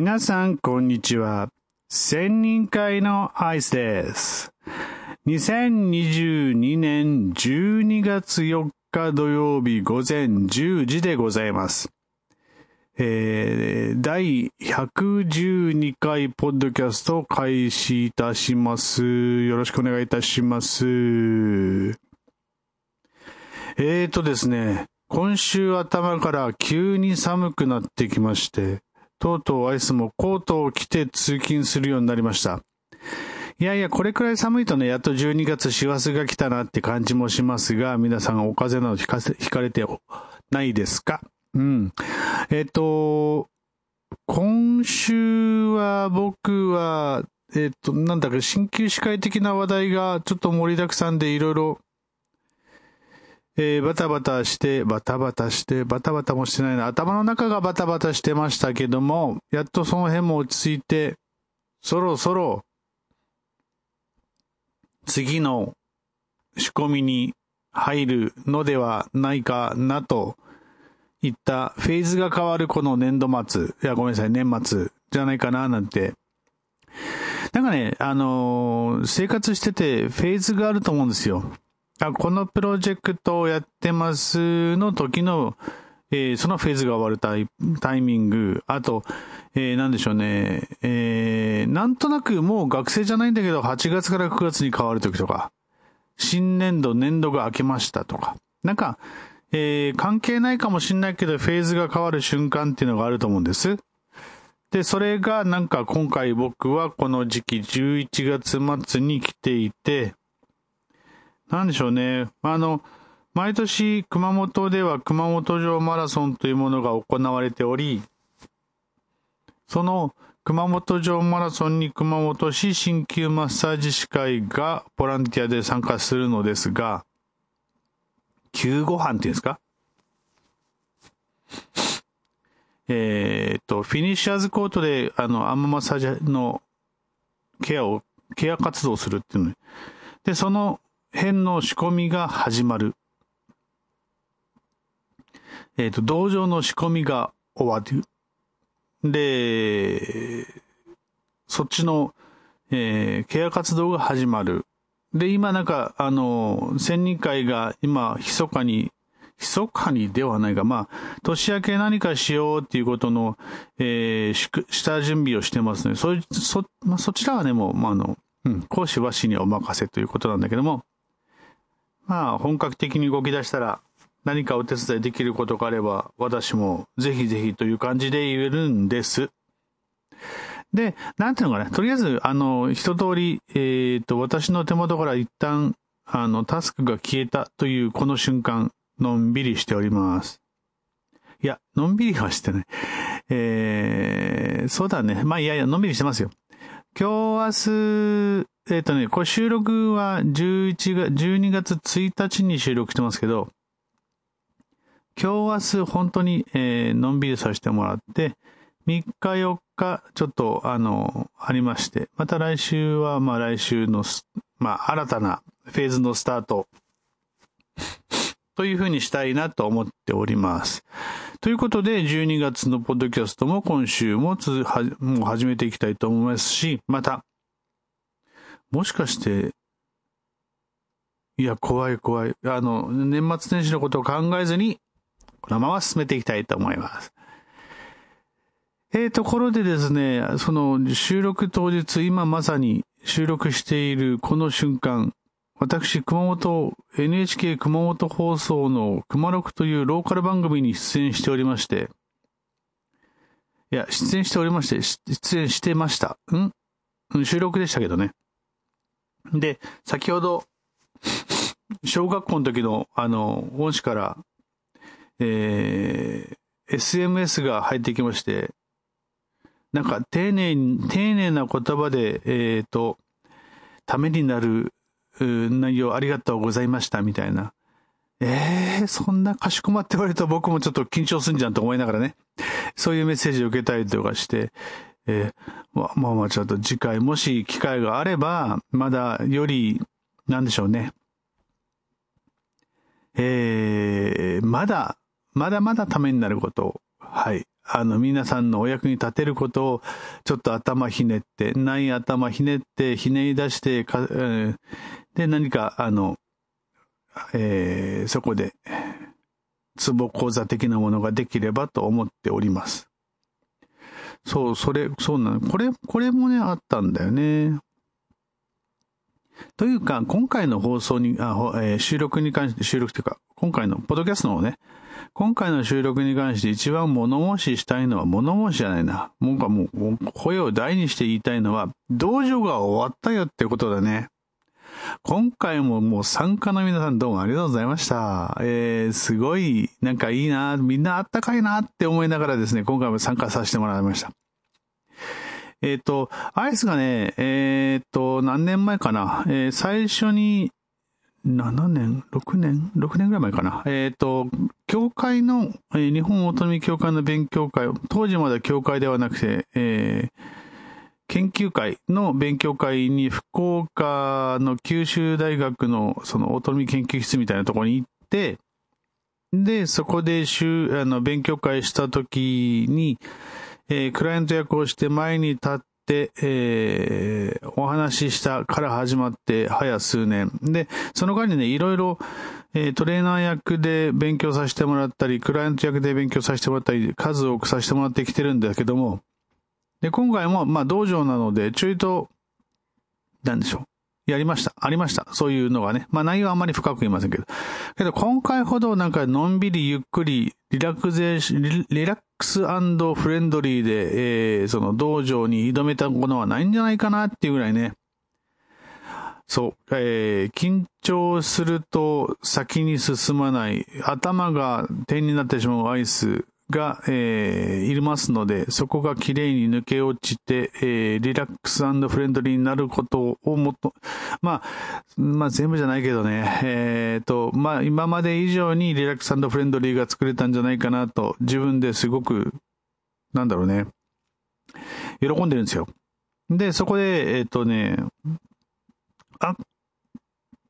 皆さん、こんにちは。千人会のアイスです。2022年12月4日土曜日午前10時でございます。えー、第112回ポッドキャストを開始いたします。よろしくお願いいたします。えーとですね、今週頭から急に寒くなってきまして、とうとうアイスもコートを着て通勤するようになりました。いやいや、これくらい寒いとね、やっと12月師走が来たなって感じもしますが、皆さんお風邪などひかせ、ひかれてないですか？うん。えっ、と、今週は僕は、えっ、と、なんだか、鍼灸司会的な話題がちょっと盛りだくさんでいろいろ、えー、バタバタして、バタバタして、バタバタもしてないな。頭の中がバタバタしてましたけども、やっとその辺も落ち着いて、そろそろ、次の仕込みに入るのではないかなといったフェーズが変わるこの年度末、いやごめんなさい、年末じゃないかななんて。なんかね、あのー、生活しててフェーズがあると思うんですよ。あこのプロジェクトをやってますの時の、えー、そのフェーズが終わるタイタイミング、あと、えー、なんでしょうね、えー、なんとなくもう学生じゃないんだけど、8月から9月に変わる時とか、新年度、年度が明けましたとか、なんか、えー、関係ないかもしんないけど、フェーズが変わる瞬間っていうのがあると思うんです。で、それがなんか今回僕はこの時期11月末に来ていて、なんでしょうね。あの、毎年熊本では熊本城マラソンというものが行われており、その熊本城マラソンに熊本市鍼灸マッサージ師会がボランティアで参加するのですが、救護班っていうんですか？えっと、フィニッシャーズコートで、あの、アンママッサージのケアを、ケア活動をするっていうので、その辺の仕込みが始まる。えっ、ー、と、道場の仕込みが終わる。で、そっちの、えー、ケア活動が始まる。で、今なんか、あの、千人会が今、密かに、密かにではないが、まあ、年明け何かしようっていうことの、えー、下準備をしてますね。そ、そ、まあ、そちらはね、もう、まあ、あの、うん、講師は死にお任せということなんだけども、まあ、本格的に動き出したら、何かお手伝いできることがあれば、私もぜひぜひという感じで言えるんです。で、なんていうのかな、とりあえず、あの、一通り、えっ、と、私の手元から一旦、あの、タスクが消えたというこの瞬間、のんびりしております。いや、のんびりはしてない。えー、そうだね。まあ、いやいや、のんびりしてますよ。今日、明日、えっ、ー、とね、これ収録は11月、12月1日に収録してますけど、今日明日本当に、えー、のんびりさせてもらって、3日4日ちょっとあの、ありまして、また来週はまあ来週の、まあ新たなフェーズのスタートというふうにしたいなと思っております。ということで、12月のポッドキャストも今週もつはもう始めていきたいと思いますし、また、もしかして、いや、怖い怖い。あの、年末年始のことを考えずに、このまま進めていきたいと思います。えー、ところでですね、その収録当日、今まさに収録しているこの瞬間、私、熊本、NHK 熊本放送の熊六というローカル番組に出演しておりまして、いや、出演しておりまして、出演してました。ん収録でしたけどね。で、先ほど、小学校の時の、あの、恩師から、えー、SMS が入ってきまして、なんか丁寧に、丁寧な言葉で、えっ、ー、と、ためになる内容ありがとうございましたみたいな。ええー、そんなかしこまって言われると僕もちょっと緊張すんじゃんと思いながらね。そういうメッセージを受けたりとかして、えー、まあまあちょっと次回もし機会があれば、まだより、なんでしょうね。えー、まだ、まだまだためになることを、はい、あの、皆さんのお役に立てることを、ちょっと頭ひねって、ない頭ひねって、ひねり出してか、えー、で、何か、あの、えー、そこで、壺講座的なものができればと思っております。そう、それ、そうなの。これ、これもね、あったんだよね。というか、今回の放送に、あえー、収録に関して、収録というか、今回の、ポッドキャストのね、今回の収録に関して一番物申ししたいのは、物申しじゃないな。もうかもう、声を大にして言いたいのは、道場が終わったよってことだね。今回ももう参加の皆さんどうもありがとうございました。えー、すごい、なんかいいな、みんなあったかいなって思いながらですね、今回も参加させてもらいました。えっ、ー、と、アイスがね、えっ、ー、と、何年前かな、えー、最初に、7年 ?6 年 ?6 年ぐらい前かな。えっ、と、教会の、えー、日本オートミ協会の勉強会、当時まだ教会ではなくて、えー、研究会の勉強会に福岡の九州大学のそのオートミ研究室みたいなところに行って、で、そこで週、あの、勉強会した時に、えー、クライアント役をして前に立って、えー、お話ししたから始まって早数年。で、その間にね、いろいろ、えー、トレーナー役で勉強させてもらったり、クライアント役で勉強させてもらったり、数多くさせてもらってきてるんだけども、で、今回も、まあ、道場なので、ちょいと、なんでしょう。やりました。ありました。そういうのがね。まあ内容はあんまり深く言いませんけど。けど今回ほどなんかのんびりゆっくりリラクゼーシリリラックスフレンドリーで、えー、その道場に挑めたものはないんじゃないかなっていうぐらいね。そう、えー、緊張すると先に進まない、頭が点になってしまうアイスが、えー、いますので、そこが綺麗に抜け落ちて、えー、リラックスフレンドリーになることをもっと、まあ、まあ全部じゃないけどね、えー、と、まあ今まで以上にリラックスフレンドリーが作れたんじゃないかなと、自分ですごく、なんだろうね、喜んでるんですよ。で、そこで、えっ、ー、とね、あ、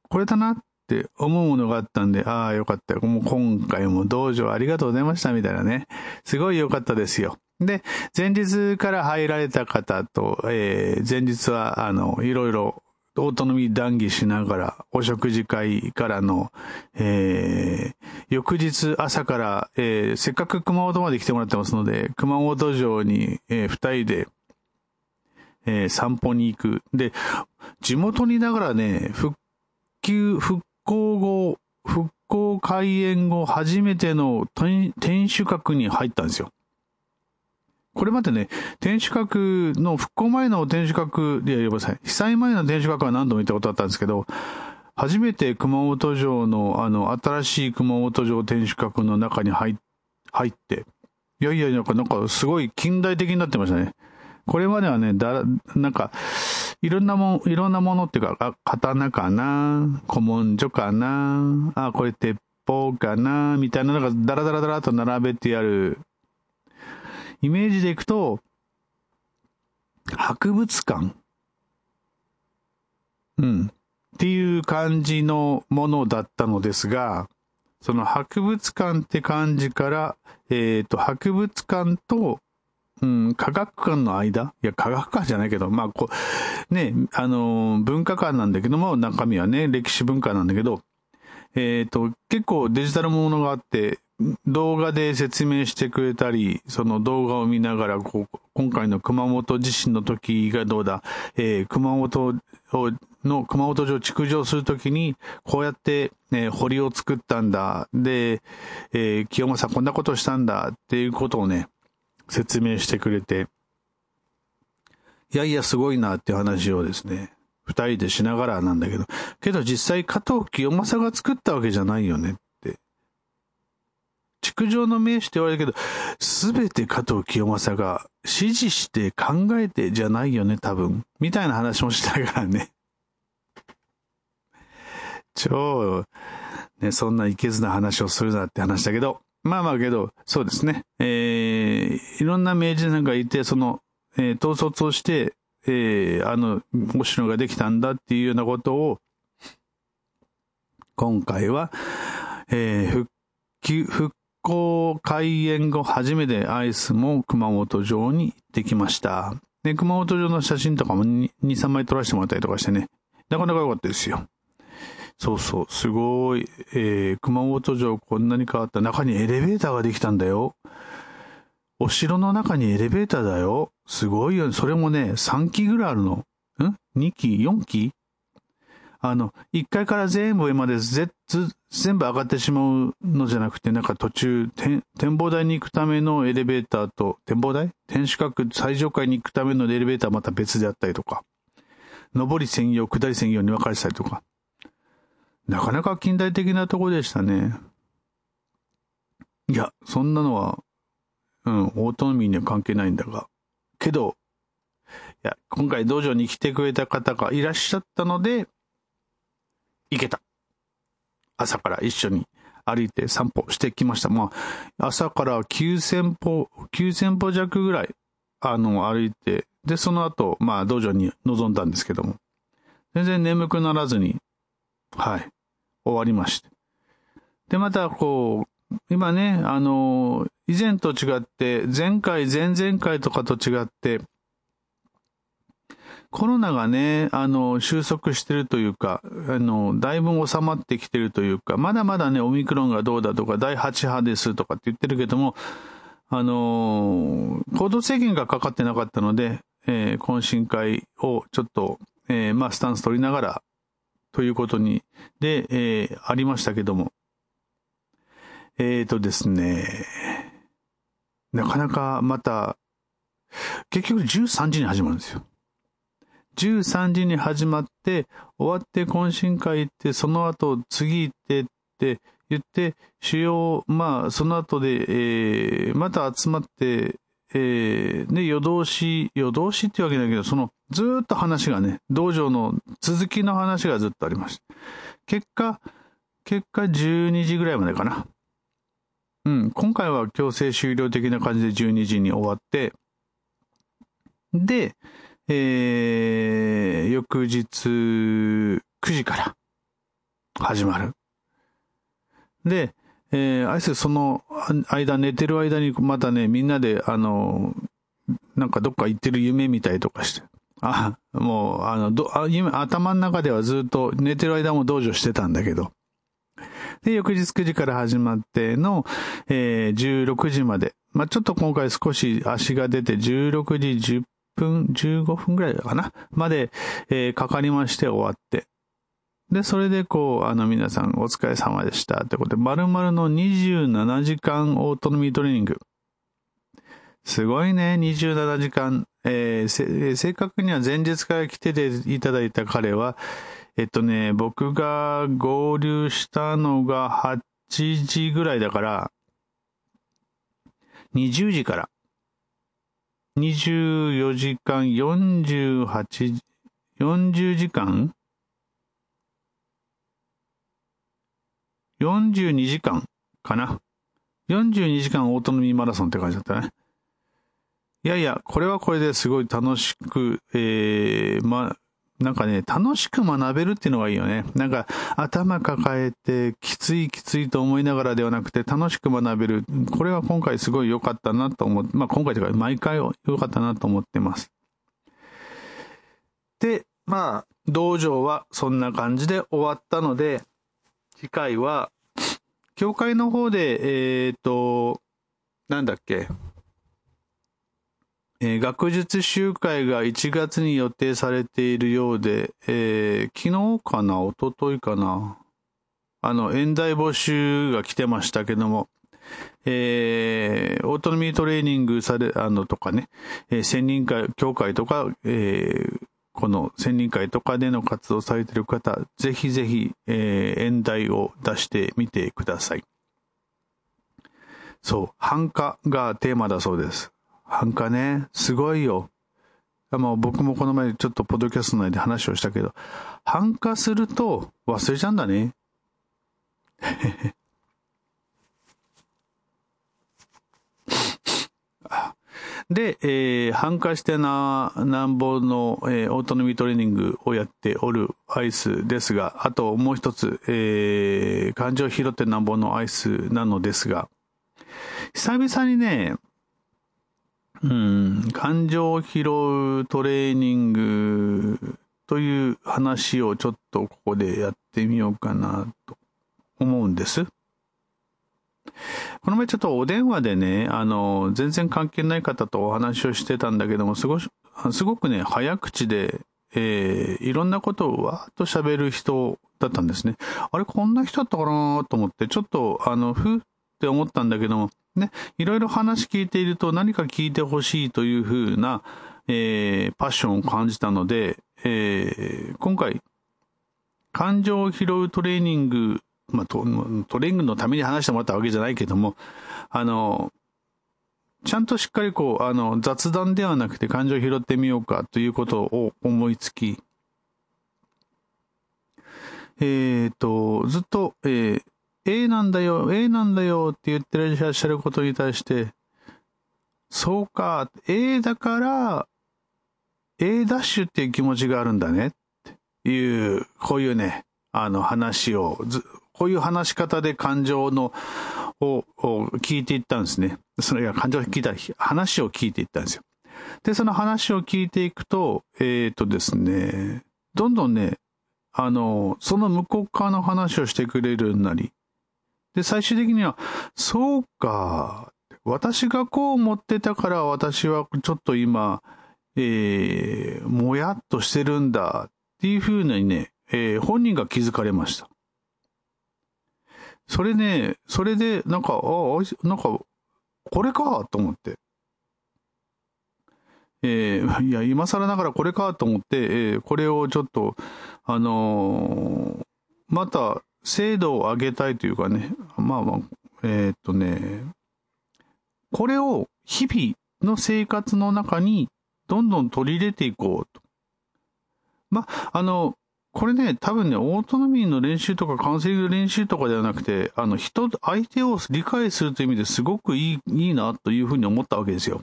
これだな。っって思うものがあったんで、ああ、よかったよ。もう今回も道場ありがとうございましたみたいなね。すごい良かったですよ。で、前日から入られた方と、えー、前日は、あの、いろいろオートノミ談義しながら、お食事会からの、えー、翌日朝から、えー、せっかく熊本まで来てもらってますので、熊本城に、えー、二人で、えー、散歩に行く。で、地元にいながらね、復旧、復興後、復興開園後初めての天守閣に入ったんですよ。これまでね、天守閣の復興前の天守閣でやればさ、被災前の天守閣は何度も行ったことあったんですけど、初めて熊本城の、あの、新しい熊本城天守閣の中に入入って、いやいや、なんか、なんかすごい近代的になってましたね。これまではね、だ、なんか、いろんなもん、いろんなものっていうか、あ、刀かな？古文書かな？あ、これ鉄砲かな？みたいなのがダラダラダラと並べてやる。イメージでいくと、博物館？うん。っていう感じのものだったのですが、その博物館って感じから、えっ、ー、と、博物館とうん、科学館の間？いや、科学館じゃないけど、まあ、こう、ね、あの、文化館なんだけども、中身はね、歴史文化なんだけど、えっ、ー、と、結構デジタルものがあって、動画で説明してくれたり、その動画を見ながら、こう、今回の熊本地震の時がどうだ、えー、熊本を、の熊本城築城するときに、こうやって、ね、堀を作ったんだ。で、えー、清正こんなことしたんだっていうことをね、説明してくれて、いやいやすごいなっていう話をですね、二人でしながらなんだけど、けど実際加藤清正が作ったわけじゃないよねって。築城の名手って言われるけど、すべて加藤清正が指示して考えてじゃないよね、多分。みたいな話もしたからね。超、ね、そんないけずな話をするなって話だけど、まあまあけど、そうですね。えー、いろんな名人さんがいて、その、えー、統率をして、えー、あの、お城ができたんだっていうようなことを、今回は、えー、復旧、復校開園後初めてアイスも熊本城に行ってきました。で、熊本城の写真とかも2、3枚撮らせてもらったりとかしてね、なかなか良かったですよ。そうそう、すごい、えー、熊本城こんなに変わった。中にエレベーターができたんだよ。お城の中にエレベーターだよ。すごいよね。それもね、3機ぐらいあるの。ん ?2 機 ?4 機あの、1階から全部上まで全部上がってしまうのじゃなくて、なんか途中、展望台に行くためのエレベーターと、展望台？天守閣最上階に行くためのエレベーターまた別であったりとか、上り専用、下り専用に分かれてたりとか。なかなか近代的なとこでしたね。いや、そんなのは、うん、オートミーには関係ないんだが。けど、いや、今回道場に来てくれた方がいらっしゃったので、行けた。朝から一緒に歩いて散歩してきました。まあ、朝から9000歩、9000歩弱ぐらい、あの、歩いて、で、その後、まあ、道場に臨んだんですけども、全然眠くならずに、はい、終わりまして。で、また、こう、今ね、あの、以前と違って、前回、前々回とかと違って、コロナがね、あの、収束してるというか、あの、だいぶ収まってきてるというか、まだまだね、オミクロンがどうだとか、第8波ですとかって言ってるけども、あの、行動制限がかかってなかったので、えー、懇親会をちょっと、えー、まあ、スタンス取りながら、ということに、で、えー、ありましたけども。えーとですね、なかなかまた、結局13時に始まるんですよ。13時に始まって、終わって懇親会行って、その後次行ってって言って、主要、まあ、その後で、えー、また集まって、えー、で、夜通し、夜通しってわけだけど、その、ずっと話がね、道場の続きの話がずっとありました。結果、結果12時ぐらいまでかな。うん、今回は強制終了的な感じで12時に終わって、で、えー、翌日9時から始まる。で、えー、あいつその間、寝てる間にまたね、みんなで、あの、なんかどっか行ってる夢見たりとかして。あ、もう、あの、どあ夢頭の中ではずっと寝てる間も道場してたんだけど。で、翌日9時から始まっての、えー、16時まで。まあ、ちょっと今回少し足が出て16時10分、15分ぐらいかな？まで、えー、かかりまして終わって。で、それでこう、あの皆さんお疲れ様でしたってことで、丸々の27時間オートミートレーニング。すごいね、27時間。えー、正確には前日から来ていただいた彼は、えっとね、僕が合流したのが8時ぐらいだから、20時から、24時間、48、40時間？42時間かな？42時間オートノミーマラソンって感じだったね。いやいや、これはこれですごい楽しく、えー、ま、なんかね、楽しく学べるっていうのがいいよね。なんか、頭抱えて、きついきついと思いながらではなくて、楽しく学べる。これは今回すごい良かったなと思って、まあ今回というか、毎回良かったなと思ってます。で、まあ、道場はそんな感じで終わったので、次回は、教会の方で、えっ、ー、と、なんだっけ、えー、学術集会が1月に予定されているようで、えー、昨日かな一昨日かなあの、演題募集が来てましたけども、えー、オートミートレーニングされ、あの、とかね、えー、専任会、協会とか、えー、この専任会とかでの活動されている方、ぜひぜひ、えー、演題を出してみてください。そう、繁華がテーマだそうです。繁華ね、すごいよ。まあ、僕もこの前ちょっとポッドキャスト内で話をしたけど、繁華すると忘れちゃうんだね。で、えー、反化してな、なんぼの、えー、オートノミートレーニングをやっておるアイスですが、あともう一つ、えー、感情を拾ってなんぼのアイスなのですが、久々にね、うん、感情を拾うトレーニングという話をちょっとここでやってみようかなと思うんです。この前ちょっとお電話でね、あの、全然関係ない方とお話をしてたんだけども、すごすごくね、早口で、えー、いろんなことをわーっと喋る人だったんですね。あれ、こんな人だったかなと思って、ちょっと、あの、ふって思ったんだけども、ね、いろいろ話聞いていると何か聞いてほしいというふうな、えー、パッションを感じたので、えー、今回、感情を拾うトレーニング、まあト、トレーニングのために話してもらったわけじゃないけども、あの、ちゃんとしっかりこう、あの、雑談ではなくて感情を拾ってみようかということを思いつき、えっ、ー、と、ずっと、えー、A なんだよ、A なんだよって言ってらっしゃることに対して、そうか、A だから、A ダッシュっていう気持ちがあるんだねっていう、こういうね、あの話を、こういう話し方で感情の、を聞いていったんですね。それが感情を聞いた話を聞いていったんですよ。で、その話を聞いていくと、えっ、ー、とですね、どんどんね、あの、その向こう側の話をしてくれるようになり、で、最終的には、そうか、私がこう思ってたから私はちょっと今、えー、もやっとしてるんだっていうふうにね、えー、本人が気づかれました。それね、それで、なんか、ああ、なんか、これかと思って。えー、いや、今更ながらこれかと思って、えー、これをちょっと、あのー、また、精度を上げたいというかね、まあまあ、えー、っとね、これを日々の生活の中にどんどん取り入れていこうと。まあ、あの、これね、多分ね、オートノミーの練習とかカウンセリングの練習とかではなくて、あの、人、相手を理解するという意味ですごくいい、いいなというふうに思ったわけですよ。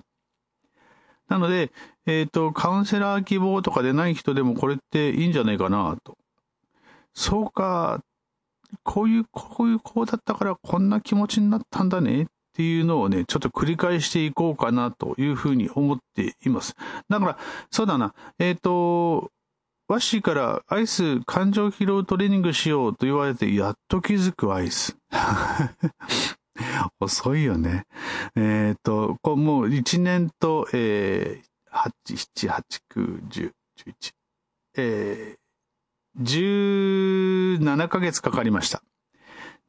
なので、えっ、ー、と、カウンセラー希望とかでない人でもこれっていいんじゃないかなと。そうか、こういう、こういう子だったからこんな気持ちになったんだねっていうのをね、ちょっと繰り返していこうかなというふうに思っています。だから、そうだな、えっ、ー、と、ワッシーからアイス感情疲労トレーニングしようと言われてやっと気づくアイス。遅いよね。えっ、ー、と、こもう1年と、えー、8、7、8、9、10、11、えー、17ヶ月かかりました。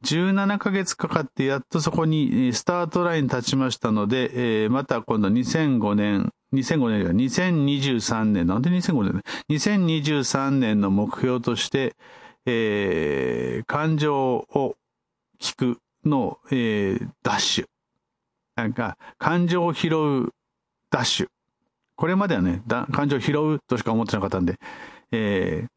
17ヶ月かかってやっとそこにスタートライン立ちましたので、えー、また今度2005年、2005年では2023年、なんで2005年 ?2023 年の目標として、えー、感情を聞くの、えー、ダッシュ。なんか、感情を拾うダッシュ。これまではね、感情を拾うとしか思ってなかったんで、えー、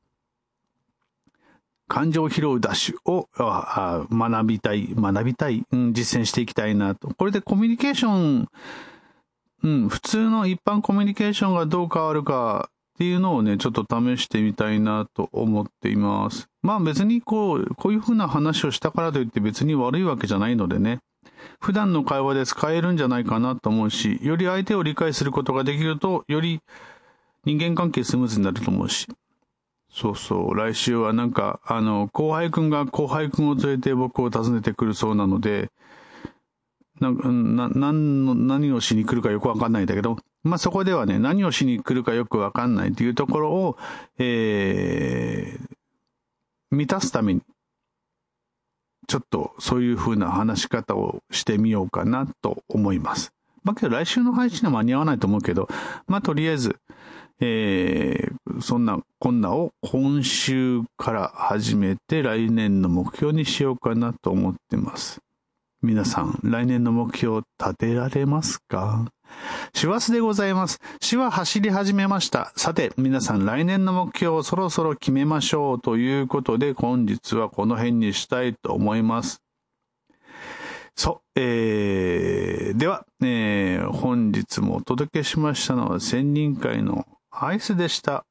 感情を拾うダッシュを学びたい、学びたい、うん、実践していきたいなと。これでコミュニケーション、うん、普通の一般コミュニケーションがどう変わるかっていうのをね、ちょっと試してみたいなと思っています。まあ別にこう、こういうふうな話をしたからといって別に悪いわけじゃないのでね、普段の会話で使えるんじゃないかなと思うし、より相手を理解することができると、より人間関係スムーズになると思うし。そうそう。来週はなんか、あの、後輩くんが後輩くんを連れて僕を訪ねてくるそうなので、な、な、何の、何をしに来るかよくわかんないんだけど、まあ、そこではね、何をしに来るかよくわかんないというところを、えー、満たすために、ちょっとそういう風な話し方をしてみようかなと思います。まあ、けど来週の配信は間に合わないと思うけど、まあ、とりあえず、えー、そんなこんなを今週から始めて来年の目標にしようかなと思ってます。皆さん、来年の目標を立てられますか？師走でございます。死は走り始めました。さて、皆さん来年の目標をそろそろ決めましょうということで、本日はこの辺にしたいと思います。そう、えー、では、えー、本日もお届けしましたのは、千人会のアイスでした。